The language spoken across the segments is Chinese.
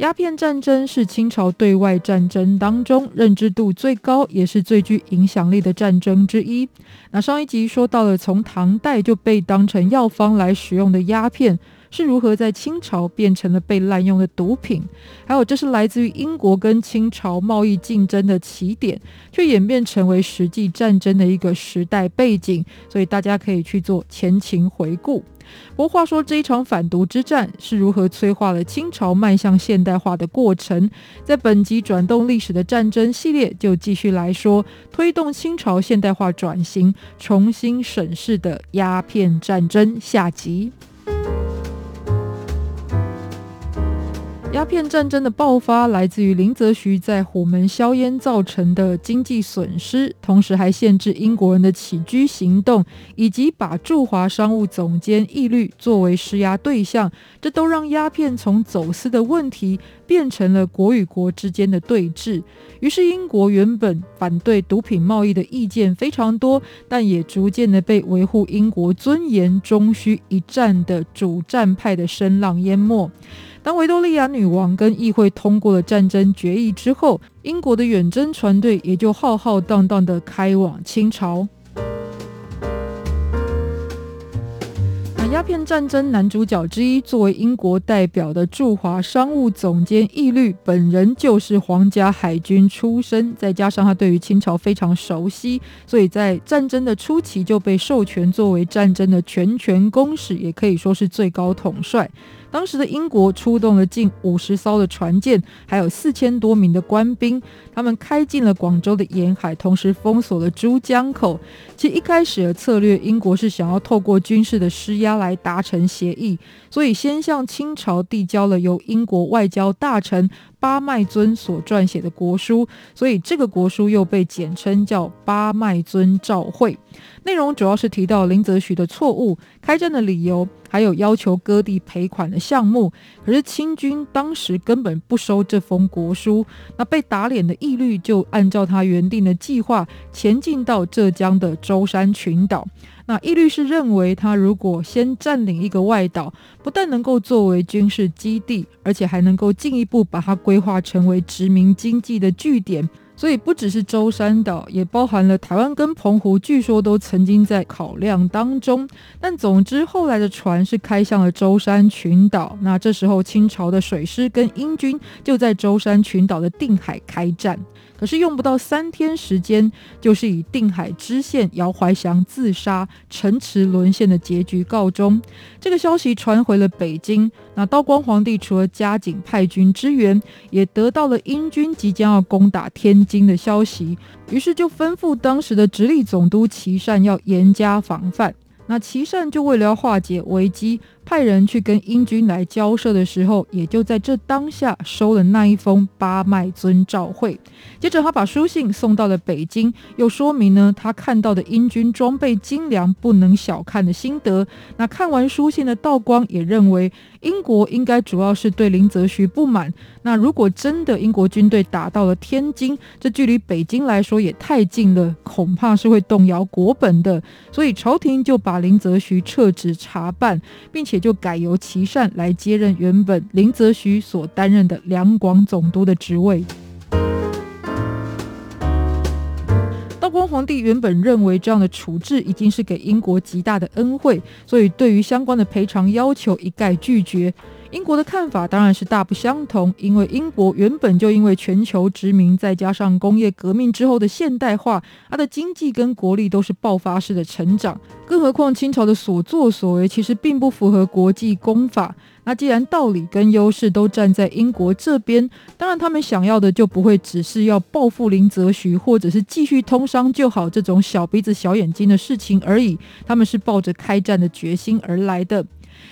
鸦片战争是清朝对外战争当中认知度最高，也是最具影响力的战争之一。那上一集说到了，从唐代就被当成药方来使用的鸦片，是如何在清朝变成了被滥用的毒品？还有，这是来自于英国跟清朝贸易竞争的起点，却演变成为实际战争的一个时代背景。所以大家可以去做前情回顾。不过，话说这一场反毒之战是如何催化了清朝迈向现代化的过程？在本集转动历史的战争系列，就继续来说推动清朝现代化转型、重新审视的鸦片战争下集。鸦片战争的爆发来自于林则徐在虎门销烟造成的经济损失，同时还限制英国人的起居行动，以及把驻华商务总监义律作为施压对象，这都让鸦片从走私的问题变成了国与国之间的对峙。于是，英国原本反对毒品贸易的意见非常多，但也逐渐的被维护英国尊严、终须一战的主战派的声浪淹没。当维多利亚女王跟议会通过了战争决议之后，英国的远征船队也就浩浩荡荡地开往清朝。鸦片战争男主角之一，作为英国代表的驻华商务总监义律，本人就是皇家海军出身，再加上他对于清朝非常熟悉，所以在战争的初期就被授权作为战争的全权公使，也可以说是最高统帅。当时的英国出动了近五十艘的船舰，还有四千多名的官兵，他们开进了广州的沿海，同时封锁了珠江口。其实一开始的策略，英国是想要透过军事的施压来来达成协议，所以先向清朝递交了由英国外交大臣巴麦尊所撰写的国书，所以这个国书又被简称叫巴麦尊照会。内容主要是提到林则徐的错误、开战的理由，还有要求割地赔款的项目。可是清军当时根本不收这封国书，那被打脸的义律就按照他原定的计划前进到浙江的舟山群岛。那义律是认为，他如果先占领一个外岛，不但能够作为军事基地，而且还能够进一步把它规划成为殖民经济的据点。所以不只是舟山岛，也包含了台湾跟澎湖，据说都曾经在考量当中。但总之，后来的船是开向了舟山群岛。那这时候，清朝的水师跟英军就在舟山群岛的定海开战。可是用不到三天时间，就是以定海知县姚怀祥自杀、城池沦陷的结局告终。这个消息传回了北京，那道光皇帝除了加紧派军支援，也得到了英军即将要攻打天津的消息，于是就吩咐当时的直隶总督琦善要严加防范。那琦善就为了要化解危机。派人去跟英军来交涉的时候，也就在这当下收了那一封八麦尊照会。接着，他把书信送到了北京，又说明呢，他看到的英军装备精良，不能小看的心得。那看完书信的道光也认为，英国应该主要是对林则徐不满。那如果真的英国军队打到了天津，这距离北京来说也太近了，恐怕是会动摇国本的。所以朝廷就把林则徐撤职查办，并且。就改由琦善来接任原本林则徐所担任的两广总督的职位。道光皇帝原本认为这样的处置已经是给英国极大的恩惠，所以对于相关的赔偿要求一概拒绝。英国的看法当然是大不相同，因为英国原本就因为全球殖民，再加上工业革命之后的现代化，它的经济跟国力都是爆发式的成长。更何况清朝的所作所为其实并不符合国际公法。那既然道理跟优势都站在英国这边，当然他们想要的就不会只是要报复林则徐，或者是继续通商就好这种小鼻子小眼睛的事情而已。他们是抱着开战的决心而来的。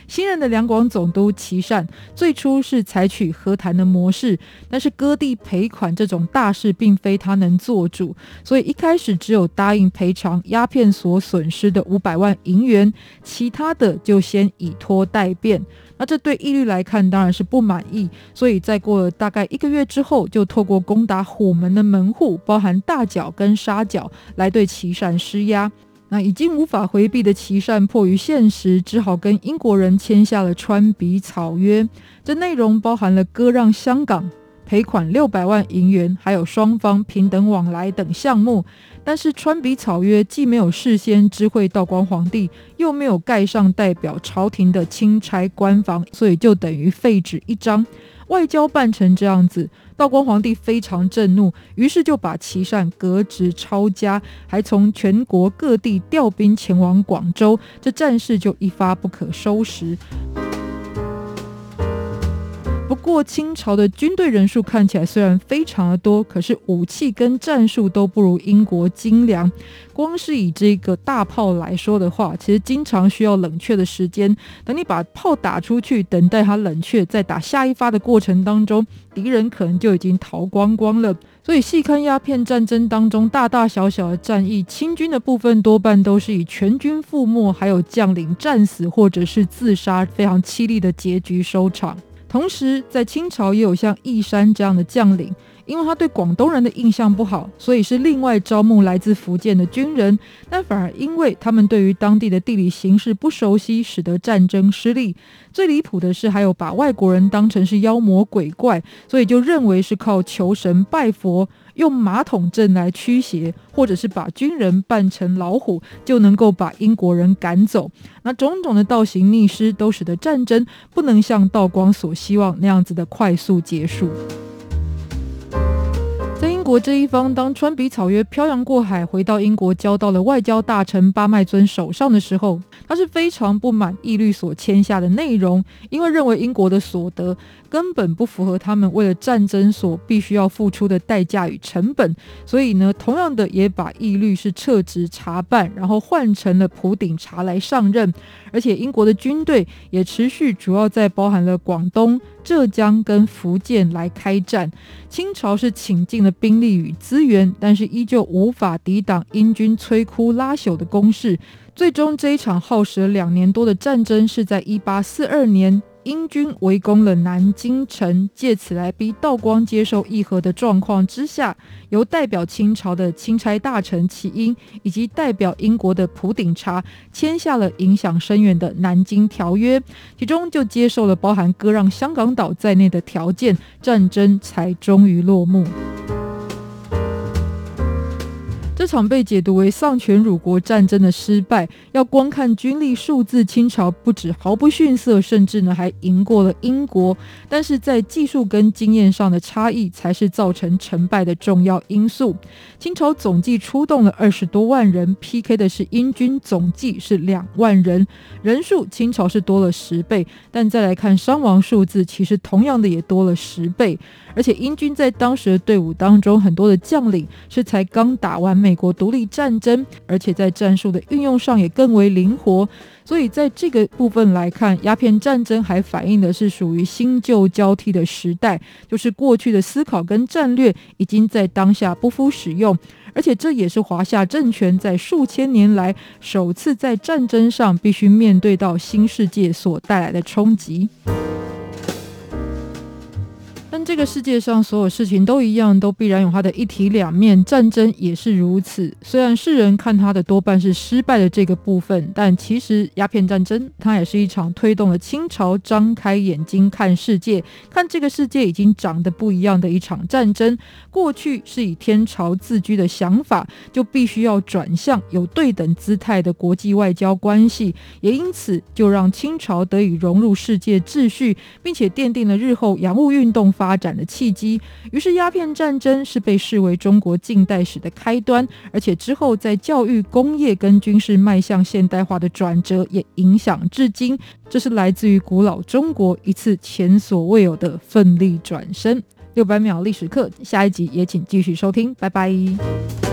新任的两广总督琦善最初是采取和谈的模式，但是割地赔款这种大事并非他能做主，所以一开始只有答应赔偿鸦片所损失的五百万银元，其他的就先以拖待变。那这对义律来看当然是不满意，所以在过了大概一个月之后，就透过攻打虎门的门户，包含大角跟沙角，来对琦善施压。那已经无法回避的琦善迫于现实，只好跟英国人签下了川比草约。这内容包含了割让香港、赔款六百万银元，还有双方平等往来等项目。但是川比草约既没有事先知会道光皇帝，又没有盖上代表朝廷的钦差官房，所以就等于废纸一张。外交办成这样子。道光皇帝非常震怒，于是就把琦善革职抄家，还从全国各地调兵前往广州，这战事就一发不可收拾。过，清朝的军队人数看起来虽然非常的多，可是武器跟战术都不如英国精良。光是以这个大炮来说的话，其实经常需要冷却的时间。等你把炮打出去，等待它冷却，在打下一发的过程当中，敌人可能就已经逃光光了。所以，细看鸦片战争当中大大小小的战役，清军的部分多半都是以全军覆没，还有将领战死或者是自杀，非常凄厉的结局收场。同时，在清朝也有像义山这样的将领，因为他对广东人的印象不好，所以是另外招募来自福建的军人。但反而因为他们对于当地的地理形势不熟悉，使得战争失利。最离谱的是，还有把外国人当成是妖魔鬼怪，所以就认为是靠求神拜佛。用马桶阵来驱邪，或者是把军人扮成老虎，就能够把英国人赶走。那种种的倒行逆施，都使得战争不能像道光所希望那样子的快速结束。国这一方，当川比草约漂洋过海回到英国，交到了外交大臣巴麦尊手上的时候，他是非常不满义律所签下的内容，因为认为英国的所得。根本不符合他们为了战争所必须要付出的代价与成本，所以呢，同样的也把义律是撤职查办，然后换成了普鼎查来上任，而且英国的军队也持续主要在包含了广东、浙江跟福建来开战。清朝是请进了兵力与资源，但是依旧无法抵挡英军摧枯拉朽的攻势。最终这一场耗时两年多的战争是在一八四二年。英军围攻了南京城，借此来逼道光接受议和的状况之下，由代表清朝的钦差大臣祁英以及代表英国的普鼎察签下了影响深远的《南京条约》，其中就接受了包含割让香港岛在内的条件，战争才终于落幕。这场被解读为丧权辱国战争的失败，要光看军力数字，清朝不止毫不逊色，甚至呢还赢过了英国。但是在技术跟经验上的差异，才是造成成败的重要因素。清朝总计出动了二十多万人，PK 的是英军总计是两万人，人数清朝是多了十倍，但再来看伤亡数字，其实同样的也多了十倍。而且英军在当时的队伍当中，很多的将领是才刚打完美国独立战争，而且在战术的运用上也更为灵活。所以在这个部分来看，鸦片战争还反映的是属于新旧交替的时代，就是过去的思考跟战略已经在当下不敷使用，而且这也是华夏政权在数千年来首次在战争上必须面对到新世界所带来的冲击。这个世界上所有事情都一样，都必然有它的一体两面，战争也是如此。虽然世人看它的多半是失败的这个部分，但其实鸦片战争它也是一场推动了清朝张开眼睛看世界，看这个世界已经长得不一样的一场战争。过去是以天朝自居的想法，就必须要转向有对等姿态的国际外交关系，也因此就让清朝得以融入世界秩序，并且奠定了日后洋务运动发展的契机，于是鸦片战争是被视为中国近代史的开端，而且之后在教育、工业跟军事迈向现代化的转折也影响至今。这是来自于古老中国一次前所未有的奋力转身。六百秒历史课，下一集也请继续收听，拜拜。